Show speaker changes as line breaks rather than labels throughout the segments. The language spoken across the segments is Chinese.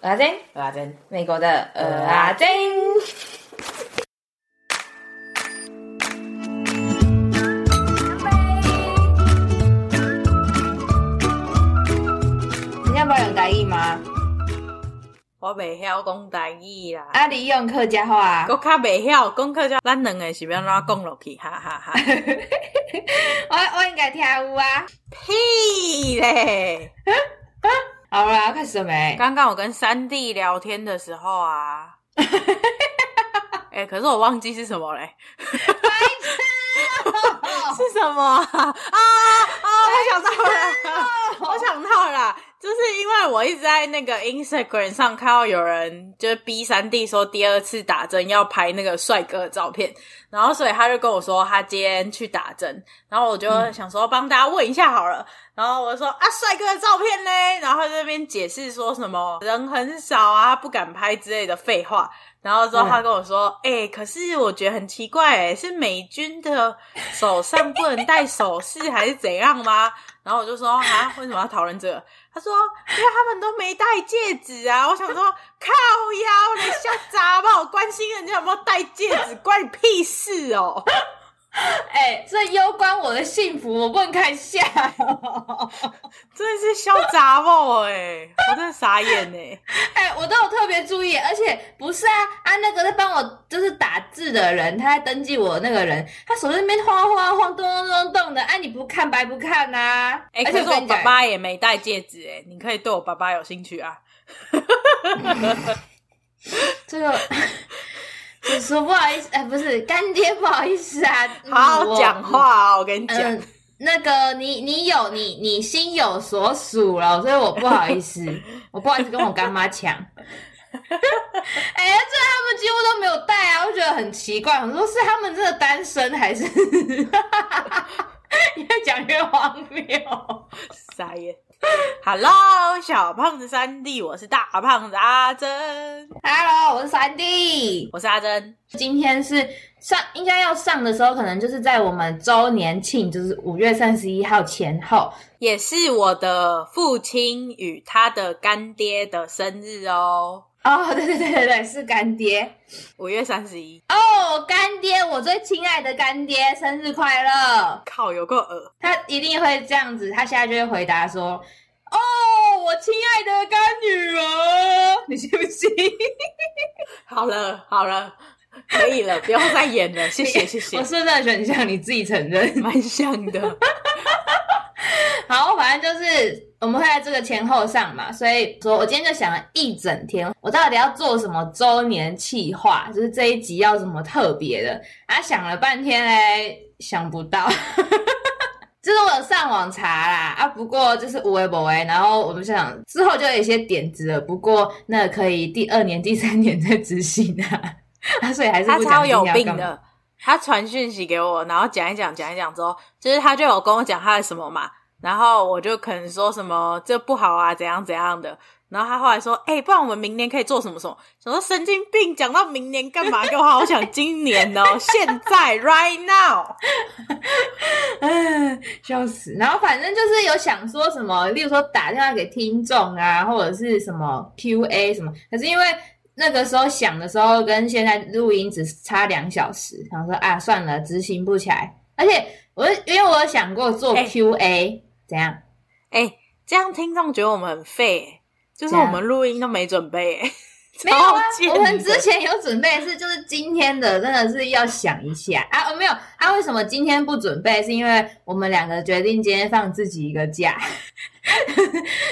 蚵仔煎，
蚵仔煎，
美国的蚵仔煎。你要不要用台语吗？
我袂晓讲台语啦。
啊，你用客家话？
我较袂晓讲客家，咱两个是要怎讲落去？哈哈哈！
我我应该听有啊？
屁嘞！
好啦，开始了没？
刚刚我跟三弟聊天的时候啊，哎、欸，可是我忘记是什么嘞。是什么啊？啊啊！我想到了，我想到了，就是因为我一直在那个 Instagram 上看到有人就是逼三弟说第二次打针要拍那个帅哥的照片，然后所以他就跟我说他今天去打针，然后我就想说帮大家问一下好了，然后我就说啊，帅哥的照片呢？然后他在那边解释说什么人很少啊，不敢拍之类的废话。然后之后他跟我说：“哎、可是我觉得很奇怪，哎，是美军的手上不能戴首饰还是怎样吗？”然后我就说：“啊，为什么要讨论这个？”他说：“因为他们都没戴戒指啊。”我想说：“靠腰，你笑啥吧？我关心人家有没有戴戒指，关你屁事哦！”
哎、欸，这攸关我的幸福，我不能看下。
真的是笑杂货哎，我真的傻眼哎！
哎、欸，我都有特别注意，而且不是啊啊，那个在帮我就是打字的人，他在登记我那个人，他手在那边晃晃晃，动动动动的，哎，你不看白不看呐、啊？
哎、欸，可是我爸爸也没戴戒指哎，你可以对我爸爸有兴趣啊？
这个。你说不好意思，哎、欸，不是干爹，不好意思啊，
好好讲话我跟你讲、
嗯，那个你你有你你心有所属了，所以我不好意思，我不好意思跟我干妈抢。哎、欸，这他们几乎都没有带啊，我觉得很奇怪，我说是他们真的单身还是？越讲越荒谬，
傻眼。Hello，小胖子三弟，我是大胖子阿珍。
Hello，我是三弟，
我是阿珍。
今天是上应该要上的时候，可能就是在我们周年庆，就是五月三十一号前后，
也是我的父亲与他的干爹的生日哦。
哦，对对对对对，是干爹，
五月三十一。
哦，干爹，我最亲爱的干爹，生日快乐！
靠，有够恶，
他一定会这样子，他现在就会回答说：“哦，我亲爱的干女儿，你信不信？”
好了好了，可以了，不用再演了，谢谢 谢谢。
我是不是很像？你自己承认，
蛮像的。
好，反正就是我们会在这个前后上嘛，所以说我今天就想了一整天，我到底要做什么周年企划，就是这一集要什么特别的啊？想了半天嘞，想不到，就是我有上网查啦啊，不过就是无为不为，然后我们想之后就有一些点子了，不过那可以第二年、第三年 再执行啊，啊，所以还是不。
他超有病的，他传讯息给我，然后讲一讲，讲一讲之后，就是他就有跟我讲他的什么嘛。然后我就可能说什么这不好啊，怎样怎样的。然后他后来说，哎、欸，不然我们明年可以做什么什么？什么神经病，讲到明年干嘛？给我好好想今年哦，现在 right now，
哎，笑死。然后反正就是有想说什么，例如说打电话给听众啊，或者是什么 QA 什么。可是因为那个时候想的时候，跟现在录音只差两小时，想说啊，算了，执行不起来。而且我因为我有想过做 QA。欸怎样？
哎、欸，这样听众觉得我们很废，就是我们录音都没准备。
没有啊，我们之前有准备，是就是今天的真的是要想一下啊。没有啊，为什么今天不准备？是因为我们两个决定今天放自己一个假，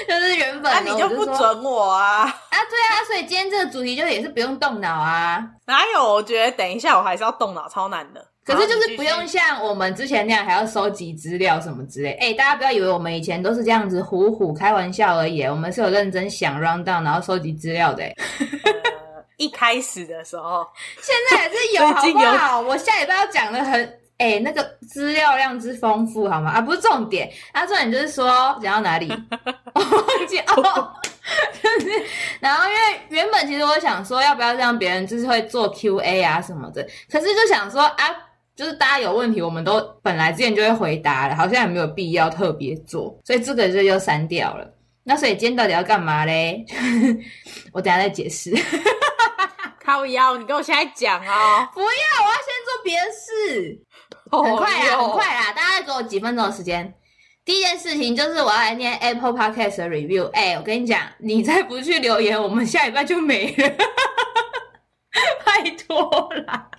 就是原本那、啊、
你就不准我啊？啊，
对啊，所以今天这个主题就也是不用动脑啊。
哪有？我觉得等一下我还是要动脑，超难的。
可是就是不用像我们之前那样还要收集资料什么之类。哎、欸，大家不要以为我们以前都是这样子虎虎开玩笑而已，我们是有认真想 round down，然后收集资料的。
呃，一开始的时候，
现在也是有，好不好？我下礼拜要讲的很，哎、欸，那个资料量之丰富，好吗？啊，不是重点，啊，重点就是说讲到哪里？我忘记哦，就是，然后因为原本其实我想说要不要让别人就是会做 QA 啊什么的，可是就想说啊。就是大家有问题，我们都本来之前就会回答了，好像也没有必要特别做，所以这个就又删掉了。那所以今天到底要干嘛嘞？我等下再解释。
靠腰，你跟我现在讲哦！
不要，我要先做别的事。很快啊，很快啦！大家给我几分钟的时间。第一件事情就是我要来念 Apple Podcast 的 review。哎，我跟你讲，你再不去留言，我们下礼拜就没了。拜托啦！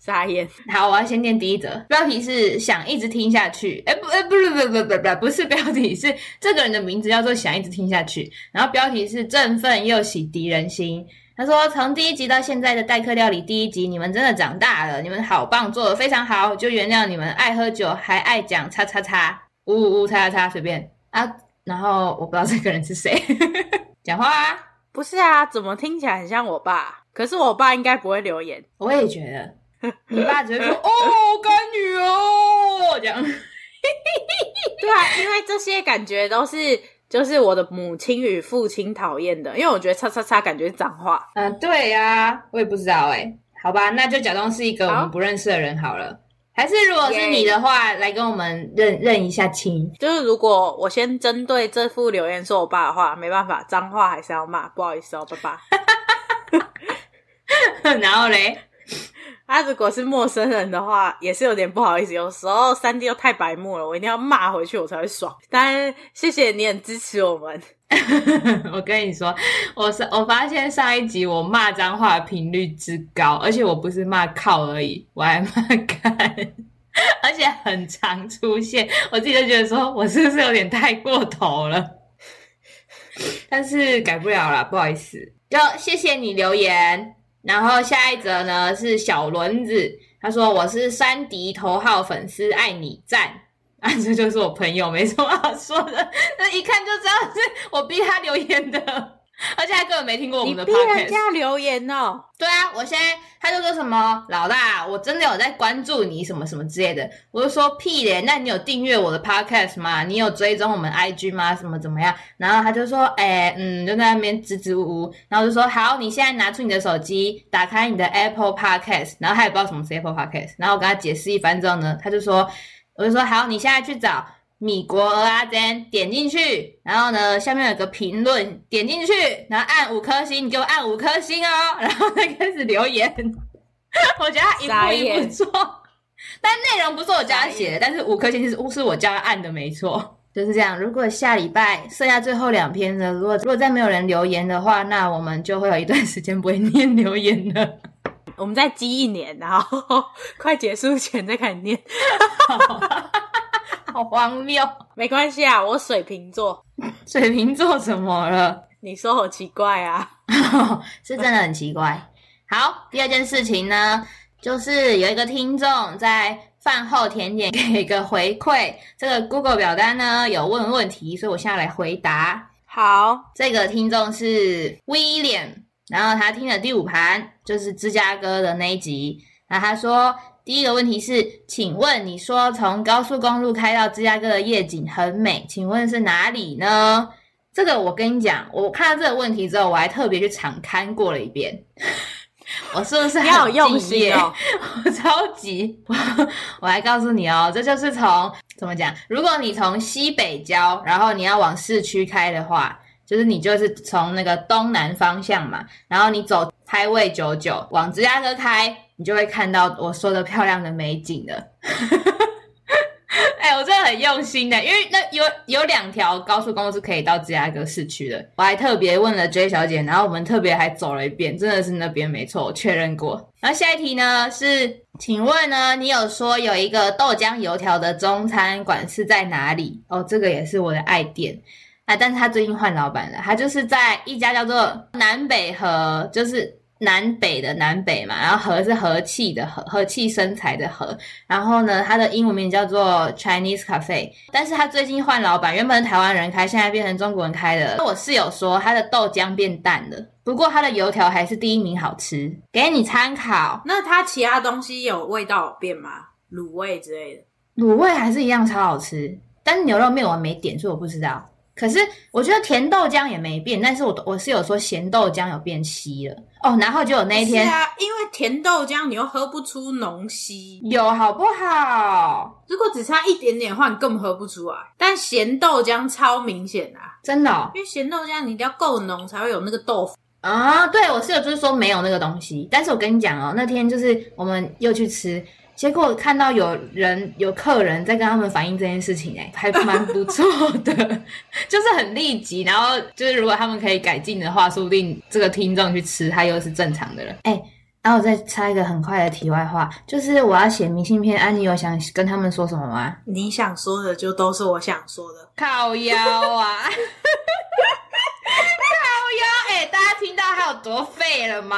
傻眼。
好，我要先念第一则，标题是想一直听下去。哎不，哎不不不不不不，不是标题，是这个人的名字叫做想一直听下去。然后标题是振奋又洗涤人心。他说：“从第一集到现在的代课料理第一集，你们真的长大了，你们好棒，做的非常好。就原谅你们爱喝酒，还爱讲叉叉叉，呜呜呜，叉叉叉，随便啊。然后我不知道这个人是谁，讲话啊？
不是啊？怎么听起来很像我爸？可是我爸应该不会留言。
我也觉得，你爸只会说 哦，干女哦这样。
对啊，因为这些感觉都是。”就是我的母亲与父亲讨厌的，因为我觉得“叉叉叉”感觉是脏话。
嗯，对呀、啊，我也不知道哎、欸。好吧，那就假装是一个我们不认识的人好了。好，还是如果是你的话.来跟我们认认一下亲。
就是如果我先针对这副留言说我爸的话，没办法，脏话还是要骂，不好意思哦，爸爸。
然后嘞？
他、如果是陌生人的话，也是有点不好意思。有时候三弟又太白目了，我一定要骂回去，我才会爽。但谢谢你很支持我们。
我跟你说，我是我发现上一集我骂脏话频率之高，而且我不是骂靠而已，我还骂干，而且很常出现。我自己就觉得说，我是不是有点太过头了？但是改不了了，不好意思。就谢谢你留言。然后下一则呢是小轮子，他说我是山迪头号粉丝，爱你赞。啊，这就是我朋友，没什么好说的，那一看就知道是我逼他留言的。而且他根本没听过我们的 podcast。你逼人
家留言哦？
对啊，我现在他就说什么老大，我真的有在关注你什么什么之类的。我就说屁咧，那你有订阅我的 podcast 吗？你有追踪我们 IG 吗？什么怎么样？然后他就说，哎、欸，嗯，就在那边支支吾吾。然后就说好，你现在拿出你的手机，打开你的 Apple Podcast。然后他也不知道什么是 Apple Podcast。然后我跟他解释一番之后呢，他就说，我就说好，你现在去找。米国蚵仔煎，点进去，然后呢，下面有个评论，点进去，然后按五颗星，你给我按五颗星哦，然后再开始留言。我觉得他一步一步做，但内容不是我教他写的，但是五颗星是是我教他按的，没错，就是这样。如果下礼拜剩下最后两篇的，如果如果再没有人留言的话，那我们就会有一段时间不会念留言了。
我们再积一年，然后快结束前再开始念。
好荒谬，
没关系啊，我水瓶座，
水瓶座怎么了？
你说好奇怪啊，
是真的很奇怪。好，第二件事情呢，就是有一个听众在饭后甜点给一个回馈，这个 Google 表单呢有问问题，所以我现在来回答。
好，
这个听众是 William，然后他听了第五盘，就是芝加哥的那一集，那他说。第一个问题是，请问你说从高速公路开到芝加哥的夜景很美，请问是哪里呢？这个我跟你讲，我看到这个问题之后，我还特别去场勘过了一遍。我是不是很
有用心哦？
我超级，我，我来告诉你哦，这就是从怎么讲？如果你从西北郊，然后你要往市区开的话，就是你就是从那个东南方向嘛，然后你走 Highway 99往芝加哥开。你就会看到我说的漂亮的美景了。哎、欸，我真的很用心的，因为那有有两条高速公路是可以到芝加哥市区的。我还特别问了 J 小姐，然后我们特别还走了一遍，真的是那边没错，我确认过。然后下一题呢是，请问呢，你有说有一个豆浆油条的中餐馆是在哪里？哦，这个也是我的爱店啊，但是他最近换老板了，他就是在一家叫做南北河，就是。南北的南北嘛，然后和是和气的和，和气生财的和。然后呢，它的英文名叫做 Chinese Cafe，但是它最近换老板，原本是台湾人开，现在变成中国人开的。我室友说他的豆浆变淡了，不过他的油条还是第一名好吃，给你参考。
那它其他东西有味道有变吗？卤味之类的？
卤味还是一样超好吃，但是牛肉面我没点，所以我不知道。可是我觉得甜豆浆也没变，但是我我是有说咸豆浆有变稀了哦。然后就有那一天，
是啊，因为甜豆浆你又喝不出浓稀，
有好不好？
如果只差一点点的话，你根本喝不出来。但咸豆浆超明显啊，
真的哦，
因为咸豆浆你一定要够浓才会有那个豆腐
啊。对，我是有就是说没有那个东西，但是我跟你讲哦，那天就是我们又去吃。结果看到有人有客人在跟他们反映这件事情，诶还蛮不错的，就是很立即。然后就是如果他们可以改进的话，说不定这个听众去吃，他又是正常的了。哎，然后我再插一个很快的题外话，就是我要写明信片，安妮有想跟他们说什么吗？
你想说的就都是我想说的，
靠腰啊，靠腰！哎，大家听到他有多废了吗？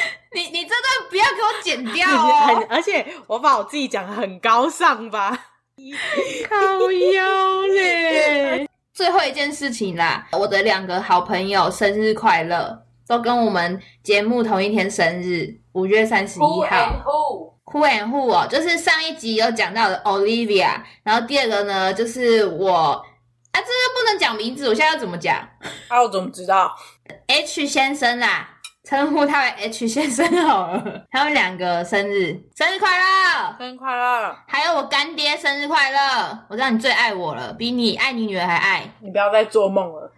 你你这段不要给我剪掉哦！
而且我把我自己讲的很高尚吧，
靠腰嘞！最后一件事情啦，我的两个好朋友生日快乐，都跟我们节目同一天生日，五月三十一号。Who and
who？Who
and who 哦，就是上一集有讲到的 Olivia，然后第二个呢就是我啊，这个不能讲名字，我现在要怎么讲？
啊，我怎么知道
？H 先生啦。称呼他为 H 先生好了。他们两个生日，生日快乐，
生日快乐！
还有我干爹生日快乐！我知道你最爱我了，比你爱你女儿还爱。
你不要再做梦了。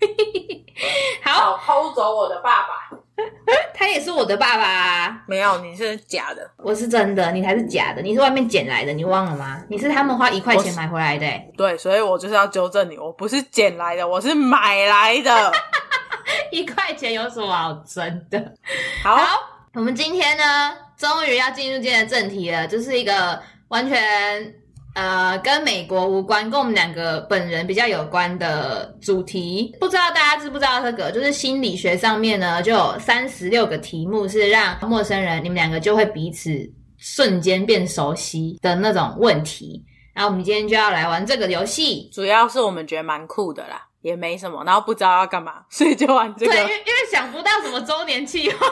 好，
偷走我的爸爸，
他也是我的爸爸啊。
没有，你是假的，
我是真的，你才是假的。你是外面捡来的，你忘了吗？你是他们花一块钱买回来的欸。
对，所以我就是要纠正你，我不是捡来的，我是买来的。
一块钱有什么好争的？
好，
好，我们今天呢，终于要进入今天的正题了，就是一个完全呃跟美国无关，跟我们两个本人比较有关的主题。不知道大家知不知道这个？就是心理学上面呢，就有三十六个题目是让陌生人，你们两个就会彼此瞬间变熟悉的那种问题。然后我们今天就要来玩这个游戏，
主要是我们觉得蛮酷的啦。也没什么，然后不知道要干嘛，所以就玩这个。
对，因为因为想不到什么周年计划，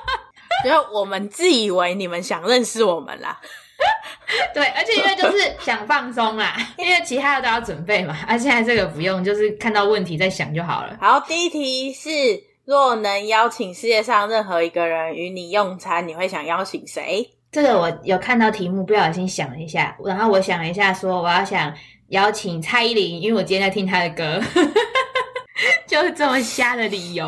因为我们自以为你们想认识我们啦。
对，而且因为就是想放松啦，因为其他的都要准备嘛，而、啊、现在这个不用，就是看到问题再想就好了。
好，第一题是：若能邀请世界上任何一个人与你用餐，你会想邀请谁？
这个我有看到题目，不小心想了一下，然后我想了一下，说我要想。邀请蔡依林，因为我今天在听她的歌，就是这么瞎的理由。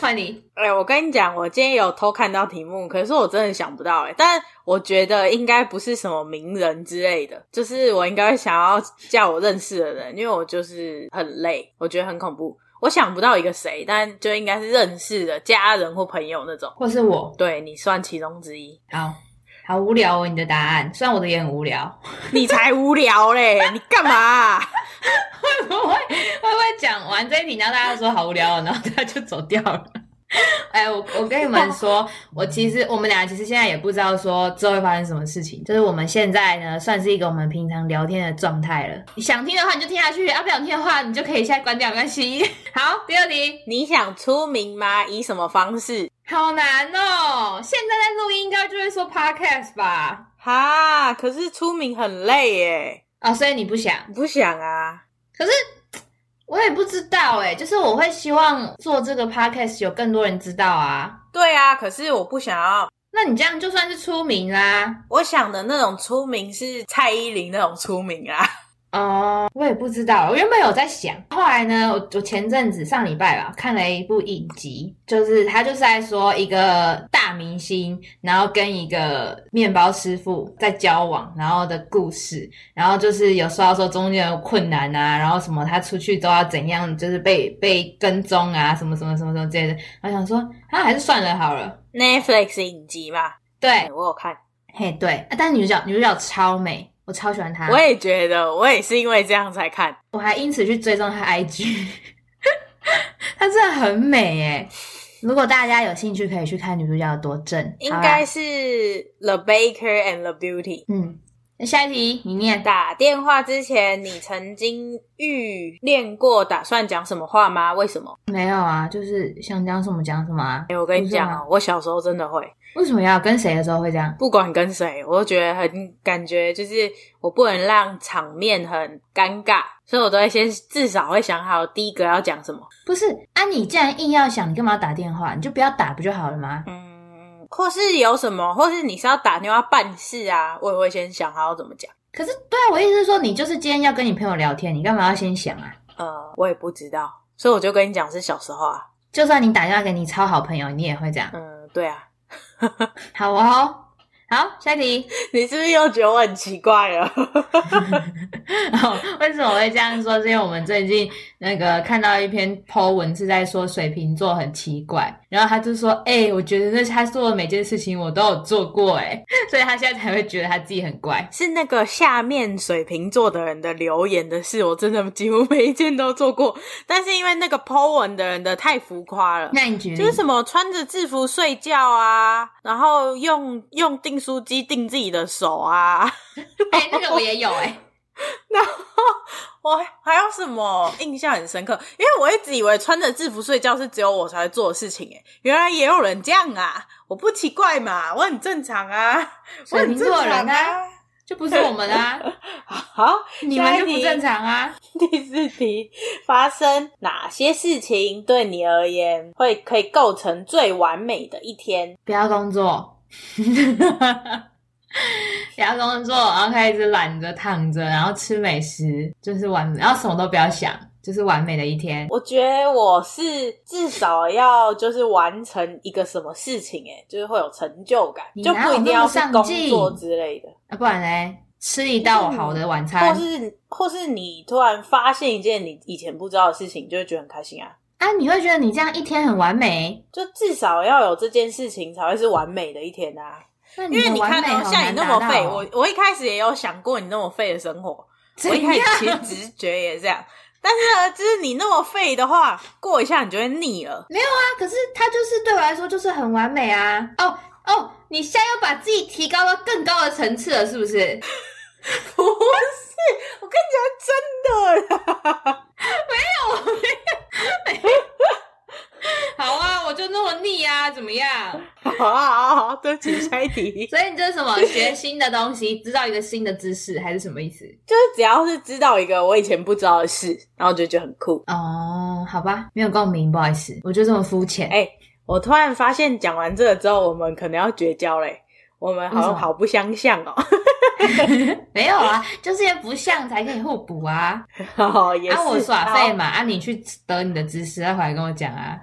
换你，
哎、欸，我跟你讲，我今天有偷看到题目，可是我真的想不到哎。但我觉得应该不是什么名人之类的，就是我应该会想要叫我认识的人，因为我就是很累，我觉得很恐怖。我想不到一个谁，但就应该是认识的家人或朋友那种，
或是我，
对，你算其中之一。
好。好无聊哦，你的答案，虽然我的也很无聊，
你才无聊嘞！你干嘛 啊？
会不会会不会讲完这一题，然后大家说好无聊哦，然后他就走掉了？哎，我我跟你们说，我其实我们俩其实现在也不知道说之后会发生什么事情，就是我们现在呢算是一个我们平常聊天的状态了。你想听的话你就听下去，啊不想听的话你就可以现在关掉，没关系。好，第二题，
你想出名吗？以什么方式？
好难哦！现在在录音，应该就会说 podcast 吧？
哈，可是出名很累耶。
啊，所以你不想？
不想啊。
可是我也不知道哎，就是我会希望做这个 podcast 有更多人知道啊。
对啊，可是我不想要。
那你这样就算是出名啦。
我想的那种出名是蔡依林那种出名啊。
哦，我也不知道，我原本有在想，后来呢，我我前阵子上礼拜吧，看了一部影集，就是他就是在说一个大明星，然后跟一个面包师傅在交往，然后的故事，然后就是有说到说中间有困难啊，然后什么他出去都要怎样，就是被被跟踪啊，什么什么什么什么之类的，我想说他还是算了好了
，Netflix 影集嘛，
对，
我有看，
嘿，对，但是女主角女主角超美。我超喜欢他，
我也觉得，我也是因为这样才看，
我还因此去追踪他 IG，他真的很美耶。如果大家有兴趣，可以去看女主角有多正，
应该是 The Baker and the Beauty。
嗯，那下一题你念。
打电话之前，你曾经预练过打算讲什么话吗？为什么？
没有啊，就是想讲什么讲什么啊。
欸、我跟你讲啊，我小时候真的会。
为什么要跟谁的时候会这样？
不管跟谁，我都觉得很感觉，就是我不能让场面很尴尬，所以我都会先至少会想好第一个要讲什么。
不是啊，你既然硬要想，你干嘛要打电话？你就不要打不就好了吗？
嗯，或是有什么，或是你是要打电话办事啊，我也会先想好要怎么讲。
可是，对啊，我意思是说，你就是今天要跟你朋友聊天，你干嘛要先想啊？
呃，我也不知道，所以我就跟你讲是小时候啊。
就算你打电话给你超好朋友，你也会这样。
嗯，对啊。
好哦，好，下一题，
你是不是又觉得我很奇怪了？
哦，为什么会这样说？是因为我们最近那个看到一篇 po 文，是在说水瓶座很奇怪，然后他就说：“哎、欸，我觉得那他做的每件事情我都有做过，哎，所以他现在才会觉得他自己很乖。”
是那个下面水瓶座的人的留言的事，我真的几乎每一件都做过，但是因为那个 po 文的人的太浮夸了，
那你觉得
就是什么穿着制服睡觉啊，然后用用订书机订自己的手啊？
哎、欸，那个我也有哎、欸。
然后我还有什么印象很深刻？因为我一直以为穿着制服睡觉是只有我才会做的事情，诶原来也有人这样啊！我不奇怪嘛，我很正常啊，
我很正常啊，就不是我们啊。
好，
你们就不正常啊。
第四题，发生哪些事情对你而言会可以构成最完美的一天？
不要工作。不要工作，然后开始懒着躺着，然后吃美食，就是完美，然后什么都不要想，就是完美的一天。
我觉得我是至少要就是完成一个什么事情，哎就是会有成就感，就不一定要是工作之类的。
啊，不然呢？吃一道好的晚餐，
或是或是你突然发现一件你以前不知道的事情，就会觉得很开心啊。
啊，你会觉得你这样一天很完美？
就至少要有这件事情才会是完美的一天啊。因为你看哦像你那么废，我我一开始也有想过你那么废的生活，我一开始其实直觉也这样，但是呢，就是你那么废的话，过一下你就会腻了。
没有啊，可是他就是对我来说就是很完美啊。哦哦，你现在又把自己提高到更高的层次了，是不是？
不是，我跟你讲真的啦，
没有，没有，没有。好啊，我就那么腻啊，怎么样？
好啊，好好好，对不起，下一题。
所以你这是什么？学新的东西，知道一个新的知识，还是什么意思？
就是只要是知道一个我以前不知道的事，然后我就觉得很酷。
哦，好吧，没有共鸣，不好意思，我就这么肤浅。
哎、欸，我突然发现讲完这个之后，我们可能要绝交嘞。我们好像好不相像哦。
没有啊，就是因为不像才可以互补啊。
哦，也是。
啊，我耍废嘛，啊，你去得你的知识，再回来跟我讲啊。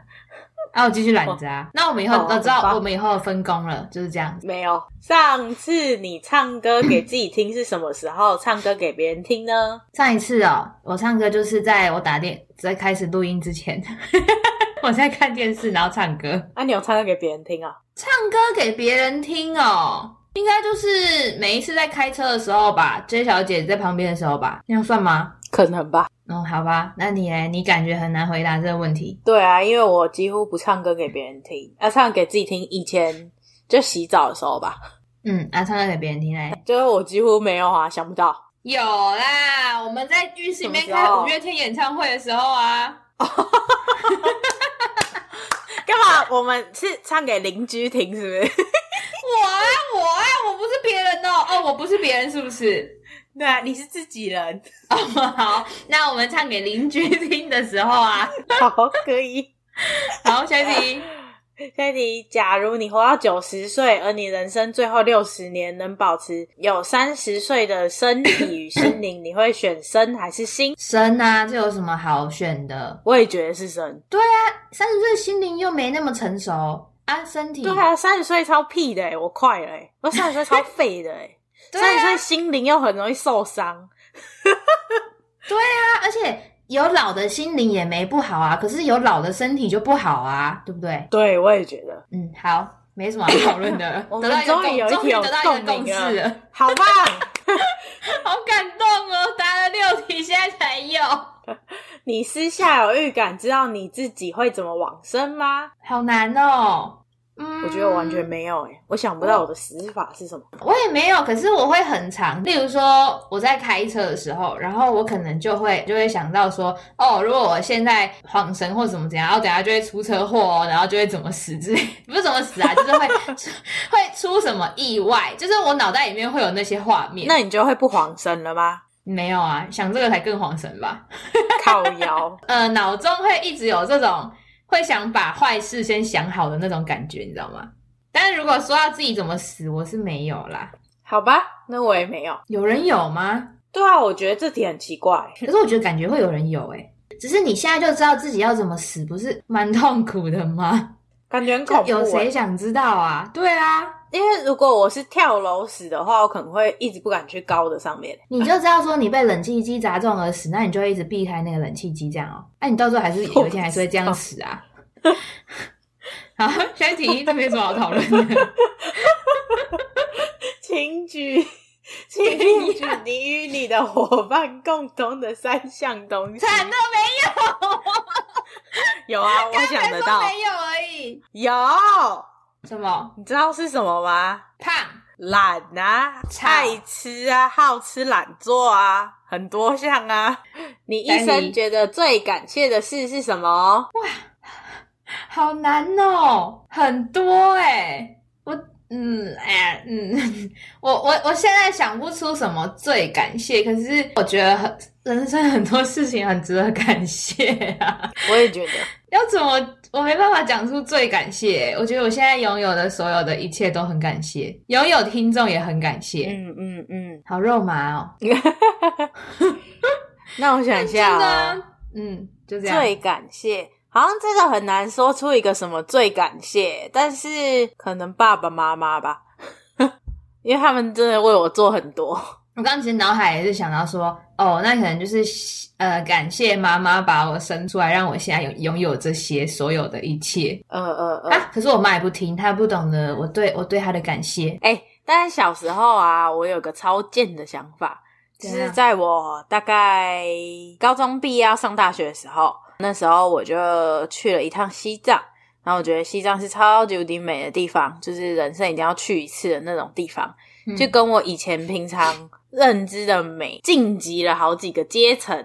啊，我继续懒着啊。哦、那我们以后都知道，我们以后分工了，就是这样。
没有，上次你唱歌给自己听是什么时候？唱歌给别人听呢？
上一次哦，我唱歌就是在我打电在开始录音之前，我在看电视，然后唱歌。
啊，你有唱歌给别人听啊？
唱歌给别人听哦，应该就是每一次在开车的时候吧，J 小姐在旁边的时候吧，那样算吗？
可能吧。
嗯，好吧，那你呢？你感觉很难回答这个问题？
对啊，因为我几乎不唱歌给别人听，要、啊、唱给自己听。以前就洗澡的时候吧。
嗯，啊，唱歌给别人听嘞？
就是我几乎没有啊，想不到。
有啦，我们在浴室里面开五月天演唱会的时候啊。干
嘛？我们是唱给邻居听，是不是？
我啊，我啊，我不是别人哦。哦，我不是别人，是不是？
对啊，你是自己人
哦。好，那我们唱给邻居听的时候啊，
好，可以。
好，下一题，
下一题。假如你活到九十岁，而你人生最后六十年能保持有三十岁的身体与心灵，你会选生还是心？
生啊，这有什么好选的？
我也觉得是生。
对啊，三十岁心灵又没那么成熟啊，身体。
对啊，三十岁超屁的，我快了，我三十岁超废的，哎。所以说心灵又很容易受伤，
对啊，而且有老的心灵也没不好啊，可是有老的身体就不好啊，对不对？
对，我也觉得，
嗯，好，没什么好讨论的，
我们终于有一题有共鸣了，好棒，
好感动哦，答了六题，现在才有。
你私下有预感知道你自己会怎么往生吗？
好难哦。
嗯，我觉得我完全没有哎、欸，我想不到我的死法是什么。
我也没有，可是我会很长。例如说我在开车的时候，然后我可能就会就会想到说，哦，如果我现在晃神或怎么怎样，然后等下就会出车祸哦，然后就会怎么死之类，不是怎么死啊，就是会会出什么意外，就是我脑袋里面会有那些画面。
那你就会不晃神了吗？
没有啊，想这个才更晃神吧。
靠腰，
呃，脑中会一直有这种。会想把坏事先想好的那种感觉，你知道吗？但是如果说要自己怎么死，我是没有啦。
好吧，那我也没有。
有人有吗？
对啊，我觉得这题很奇怪。
可是我觉得感觉会有人有诶，只是你现在就知道自己要怎么死，不是蛮痛苦的吗？
感觉很恐怖。
有谁想知道啊？对啊。
因为如果我是跳楼死的话，我可能会一直不敢去高的上面。
你就知道说你被冷气机砸中而死，那你就会一直避开那个冷气机这样哦。那、啊、你到时候还是有一天还是会这样死啊。好，下一题，这没什么好讨论的。
请举，请举你与你的伙伴共同的三项东西。
惨了没有。
有啊，我想得到。
没有而已。
有。
什么？
你知道是什么吗？
胖、
懒啊，爱吃啊，好吃懒做啊，很多项啊。你一生觉得最感谢的事是什么？
哇，好难哦，很多哎。我嗯，哎呀，嗯，我我我现在想不出什么最感谢，可是我觉得很人生很多事情很值得感谢啊。
我也觉得。
要怎么？我没办法讲出最感谢。我觉得我现在拥有的所有的一切都很感谢，拥有听众也很感谢。
嗯嗯嗯，
好肉麻哦。
那我想一下
嗯，就这样。
最感谢，好像这个很难说出一个什么最感谢，但是可能爸爸妈妈吧，因为他们真的为我做很多。
我刚刚其实脑海也是想到说，哦，那可能就是。呃，感谢妈妈把我生出来，让我现在有拥有这些所有的一切。
呃呃呃，
啊，可是我妈也不听，她不懂得我对我对她的感谢。
哎、欸，但是小时候啊，我有个超贱的想法，就是在我大概高中毕业要上大学的时候，那时候我就去了一趟西藏，然后我觉得西藏是超级无敌美的地方，就是人生一定要去一次的那种地方，嗯、就跟我以前平常认知的美晋级了好几个阶层。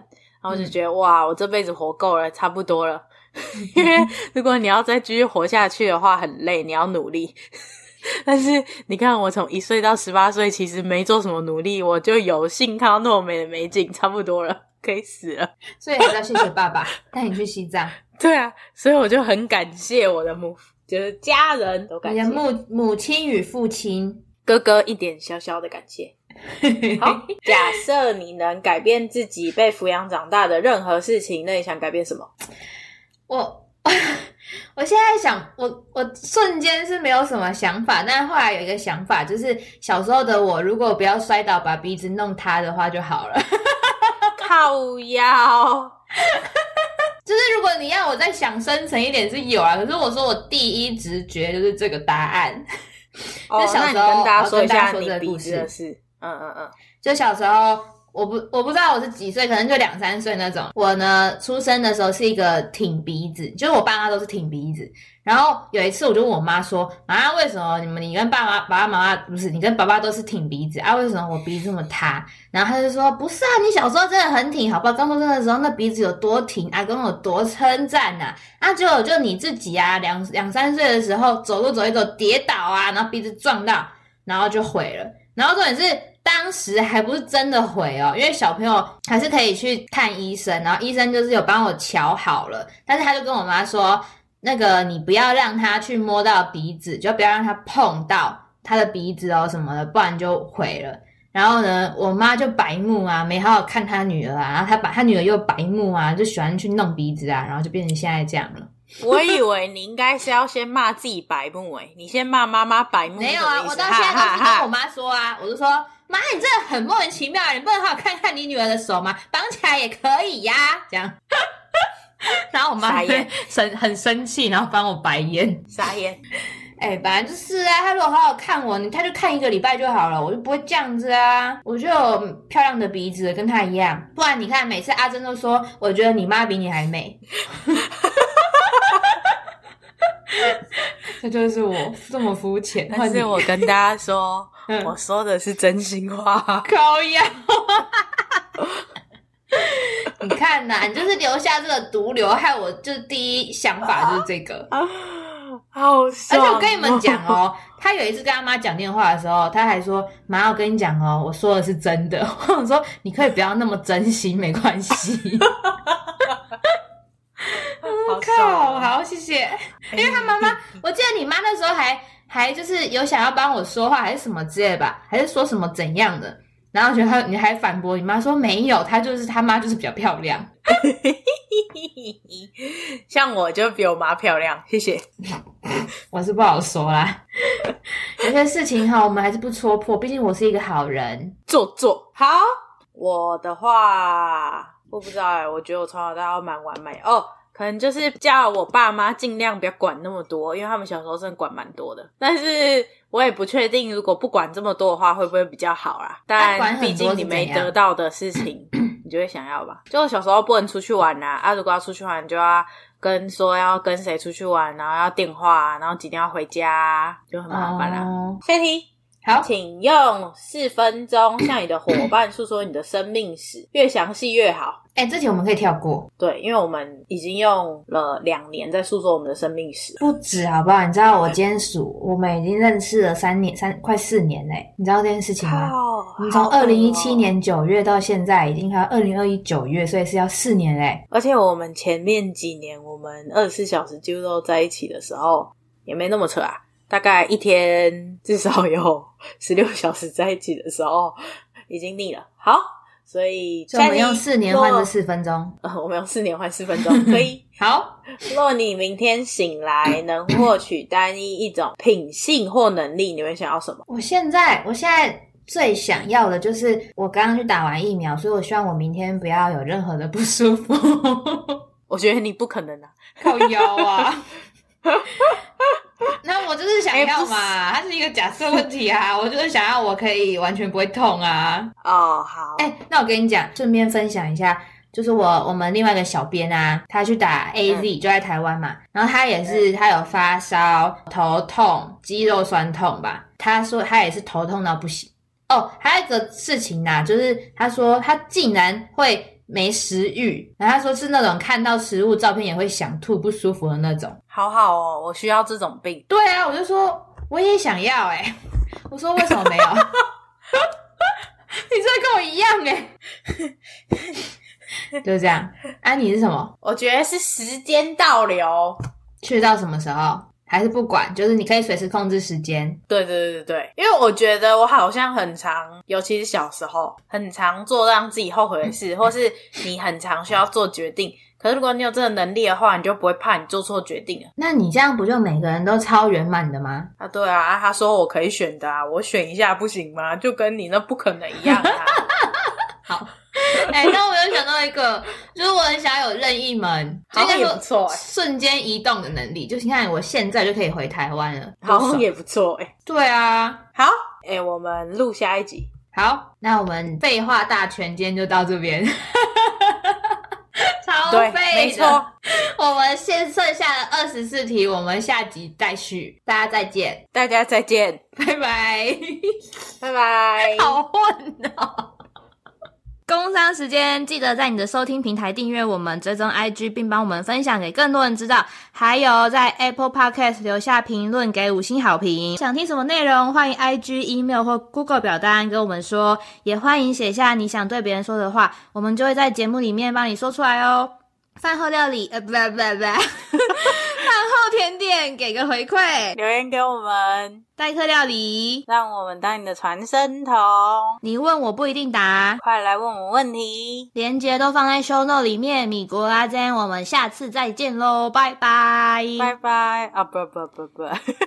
然后就觉得哇，我这辈子活够了，差不多了。因为如果你要再继续活下去的话，很累，你要努力。但是你看，我从一岁到十八岁，其实没做什么努力，我就有幸看到那么美的美景，差不多了，可以死了。
所以还是要谢谢爸爸带你去西藏。
对啊，所以我就很感谢我的母，就是家人都感
谢。母母亲与父亲，
哥哥一点小小的感谢。好，假设你能改变自己被抚养长大的任何事情，那你想改变什么？
我 我现在想，我我瞬间是没有什么想法，但后来有一个想法，就是小时候的我，如果不要摔倒把鼻子弄塌的话就好了。
靠腰，
就是如果你要我再想深层一点是有啊，可是我说我第一直觉就是这个答案。
哦，就小时候，跟大家说一下你鼻子的事。嗯嗯嗯，
就小时候，我不我不知道我是几岁，可能就两三岁那种。我呢，出生的时候是一个挺鼻子，就是我爸妈都是挺鼻子。然后有一次，我就问我妈说：“妈，为什么你们你跟爸爸爸爸妈妈不是你跟爸爸都是挺鼻子啊？为什么我鼻子这么塌？”然后他就说：“不是啊，你小时候真的很挺，好不好？刚出生的时候那鼻子有多挺啊，跟我多称赞呐！啊，结果就你自己啊，两两三岁的时候走路走一走跌倒啊，然后鼻子撞到，然后就毁了。然后重点是。”当时还不是真的毁哦，因为小朋友还是可以去看医生，然后医生就是有帮我瞧好了，但是他就跟我妈说，那个你不要让他去摸到鼻子，就不要让他碰到他的鼻子哦什么的，不然就毁了。然后呢，我妈就白目啊，没好好看她女儿啊，然后她把她女儿又白目啊，就喜欢去弄鼻子啊，然后就变成现在这样了。
我以为你应该是要先骂自己白目诶，你先骂妈妈白目。
没有啊，我到现在都是跟我妈说啊，我就说。妈，你真的很莫名其妙，你不能好好看看你女儿的手吗？绑起来也可以呀，这样。然后我妈也生很生气，然后翻我白眼，
傻眼。
哎、欸，本来就是啊，他如果好好看我，你他就看一个礼拜就好了，我就不会这样子啊。我就有漂亮的鼻子，跟他一样。不然你看，每次阿珍都说，我觉得你妈比你还美。这就是我这么肤浅。
但是我跟大家说，嗯、我说的是真心话。
高腰，你看呐，你就是留下这个毒瘤，害我就第一想法就是这个。
好笑，
而且我跟你们讲哦，他有一次跟他妈讲电话的时候，他还说：“妈，我跟你讲哦，我说的是真的。”我说：“你可以不要那么真心，没关系。”我靠，好谢谢。因为他妈妈，我记得你妈那时候还还就是有想要帮我说话，还是什么之类吧，还是说什么怎样的。然后觉得他，你还反驳你妈说没有，他就是他妈就是比较漂亮。
像我就比我妈漂亮，谢谢。
我是不好说啦，有些事情哈，我们还是不戳破，毕竟我是一个好人。
做做好，我的话我不知道哎，我觉得我从小到大都蛮完美哦。可能就是叫我爸妈尽量不要管那么多，因为他们小时候真的管蛮多的。但是我也不确定，如果不管这么多的话，会不会比较好啦？但毕竟你没得到的事情，你就会想要吧。就小时候不能出去玩啊，啊，如果要出去玩，就要跟说要跟谁出去玩，然后要电话，然后几点要回家，就很麻烦啦。下一题。好，请用四分钟向你的伙伴诉说你的生命史，越详细越好。
哎、欸，这题我们可以跳过。
对，因为我们已经用了两年在诉说我们的生命史，
不止好不好？你知道我今天数，我们已经认识了三年，三快四年嘞。你知道这件事情吗？哦、你从二零一七年九月到现在，已经快二零二一九月，所以是要四年嘞。
而且我们前面几年，我们二十四小时几乎都在一起的时候，也没那么扯啊。大概一天至少有十六小时在一起的时候，已经腻了。好，所以
我们用四年换这四分钟。
呃，我们用四年换四分钟，可以。
好，
若你明天醒来能获取单一一种品性或能力，你会想要什么？
我现在，我现在最想要的就是我刚刚去打完疫苗，所以我希望我明天不要有任何的不舒服。
我觉得你不可能啊，
靠腰啊。那我就是想要嘛，欸、它是一个假设问题啊。我就是想要我可以完全不会痛啊。
哦，好。
哎、欸，那我跟你讲，顺便分享一下，就是我我们另外一个小编啊，他去打 AZ，就在台湾嘛。然后他也是，他有发烧、头痛、肌肉酸痛吧。他说他也是头痛到不行。哦，还有一个事情呐、啊，就是他说他竟然会。没食欲，然后他说是那种看到食物照片也会想吐不舒服的那种。
好好哦，我需要这种病。
对啊，我就说我也想要哎、欸。我说为什么没有？你这跟我一样哎、欸。就这样。啊，你是什么？
我觉得是时间倒流，
去到什么时候？还是不管，就是你可以随时控制时间。
对对对对，因为我觉得我好像很常，尤其是小时候，很常做让自己后悔的事，或是你很常需要做决定。可是如果你有这个能力的话，你就不会怕你做错决定了。
那你这样不就每个人都超圆满的吗？
啊，对啊，他说我可以选的啊，我选一下不行吗？就跟你那不可能一样啊。
好。哎、欸，那我又想到一个，就是我很想有任意门，好像也不错，瞬间移动的能力，就是你看我现在就可以回台湾了，
好像也不错哎。
对啊，
好，哎、欸，我们录下一集。
好，那我们废话大全今天就到这边，超废，
没错。
我们现剩下的二十四题，我们下集再续。大家再见，
大家再见，
拜拜，
拜拜，
好混哦。工商时间，记得在你的收听平台订阅我们，追踪 IG，并帮我们分享给更多人知道。还有在 Apple Podcast 留下评论，给五星好评。想听什么内容，欢迎 IG、email 或 Google 表单跟我们说。也欢迎写下你想对别人说的话，我们就会在节目里面帮你说出来哦。饭后料理，呃，不不不，后甜点，给个回馈，
留言给我们。
代客料理，
让我们当你的传声筒。
你问我不一定答，
快来问我问题，
连接都放在 show note 里面。米国阿珍，我们下次再见喽，拜拜，
拜拜啊，不不不不。